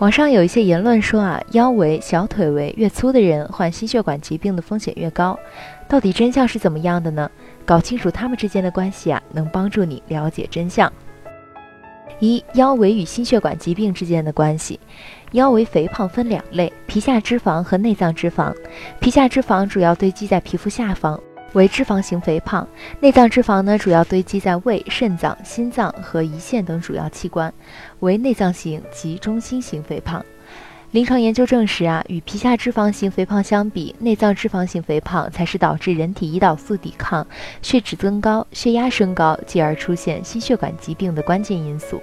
网上有一些言论说啊，腰围、小腿围越粗的人患心血管疾病的风险越高，到底真相是怎么样的呢？搞清楚他们之间的关系啊，能帮助你了解真相。一、腰围与心血管疾病之间的关系。腰围肥胖分两类：皮下脂肪和内脏脂肪。皮下脂肪主要堆积在皮肤下方。为脂肪型肥胖，内脏脂肪呢主要堆积在胃、肾脏、心脏和胰腺等主要器官，为内脏型及中心型肥胖。临床研究证实啊，与皮下脂肪型肥胖相比，内脏脂肪型肥胖才是导致人体胰岛素抵抗、血脂增高、血压升高，继而出现心血管疾病的关键因素。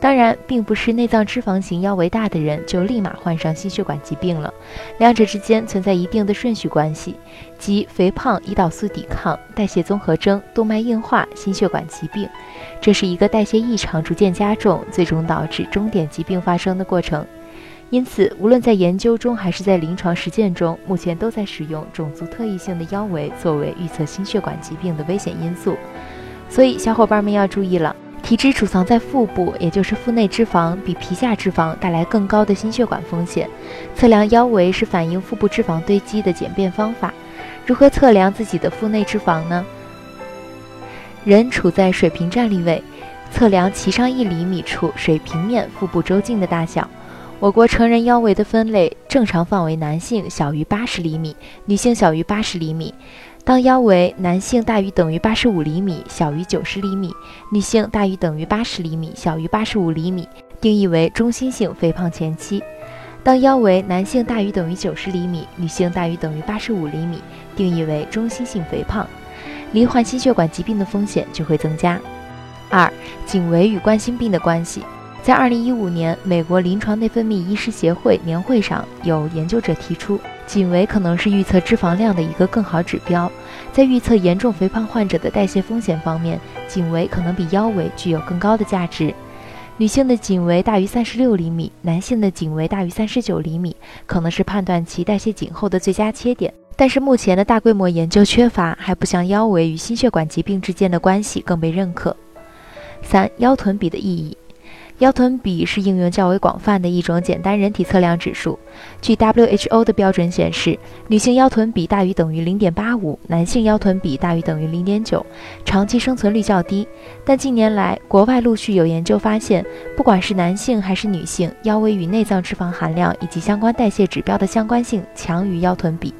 当然，并不是内脏脂肪型腰围大的人就立马患上心血管疾病了，两者之间存在一定的顺序关系，即肥胖、胰岛素抵抗、代谢综合征、动脉硬化、心血管疾病，这是一个代谢异常逐渐加重，最终导致终点疾病发生的过程。因此，无论在研究中还是在临床实践中，目前都在使用种族特异性的腰围作为预测心血管疾病的危险因素。所以，小伙伴们要注意了。体脂储藏在腹部，也就是腹内脂肪，比皮下脂肪带来更高的心血管风险。测量腰围是反映腹部脂肪堆积的简便方法。如何测量自己的腹内脂肪呢？人处在水平站立位，测量脐上一厘米处水平面腹部周径的大小。我国成人腰围的分类，正常范围男性小于八十厘米，女性小于八十厘米。当腰围男性大于等于八十五厘米，小于九十厘米；女性大于等于八十厘米，小于八十五厘米，定义为中心性肥胖前期。当腰围男性大于等于九十厘米，女性大于等于八十五厘米，定义为中心性肥胖，罹患心血管疾病的风险就会增加。二、颈围与冠心病的关系。在二零一五年美国临床内分泌医师协会年会上，有研究者提出。颈围可能是预测脂肪量的一个更好指标，在预测严重肥胖患者的代谢风险方面，颈围可能比腰围具有更高的价值。女性的颈围大于三十六厘米，男性的颈围大于三十九厘米，可能是判断其代谢紧后的最佳切点。但是目前的大规模研究缺乏，还不像腰围与心血管疾病之间的关系更被认可。三、腰臀比的意义。腰臀比是应用较为广泛的一种简单人体测量指数。据 WHO 的标准显示，女性腰臀比大于等于0.85，男性腰臀比大于等于0.9，长期生存率较低。但近年来，国外陆续有研究发现，不管是男性还是女性，腰围与内脏脂肪含量以及相关代谢指标的相关性强于腰臀比。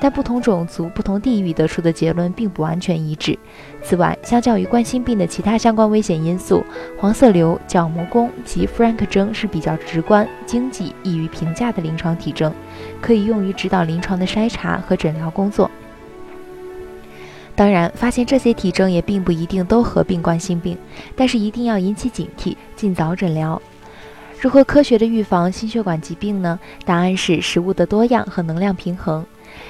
但不同种族、不同地域得出的结论并不完全一致。此外，相较于冠心病的其他相关危险因素，黄色瘤、角膜弓及弗兰克征是比较直观、经济、易于评价的临床体征，可以用于指导临床的筛查和诊疗工作。当然，发现这些体征也并不一定都合并冠心病，但是一定要引起警惕，尽早诊疗。如何科学的预防心血管疾病呢？答案是食物的多样和能量平衡。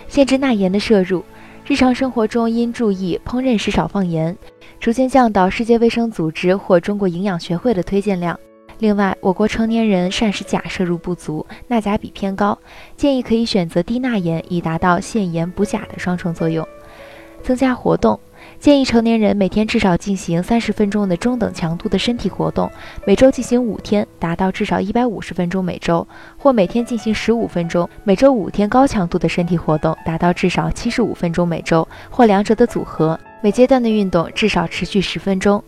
限制钠盐的摄入，日常生活中应注意烹饪时少放盐，逐渐降到世界卫生组织或中国营养学会的推荐量。另外，我国成年人膳食钾摄入不足，钠钾比偏高，建议可以选择低钠盐，以达到限盐补钾的双重作用。增加活动。建议成年人每天至少进行三十分钟的中等强度的身体活动，每周进行五天，达到至少一百五十分钟每周；或每天进行十五分钟，每周五天高强度的身体活动，达到至少七十五分钟每周；或两者的组合。每阶段的运动至少持续十分钟。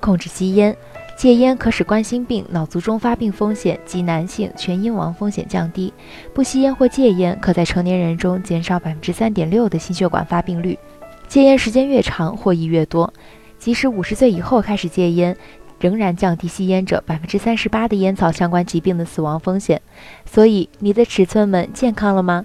控制吸烟，戒烟可使冠心病、脑卒中发病风险及男性全因亡风险降低。不吸烟或戒烟，可在成年人中减少百分之三点六的心血管发病率。戒烟时间越长，获益越多。即使五十岁以后开始戒烟，仍然降低吸烟者百分之三十八的烟草相关疾病的死亡风险。所以，你的尺寸们健康了吗？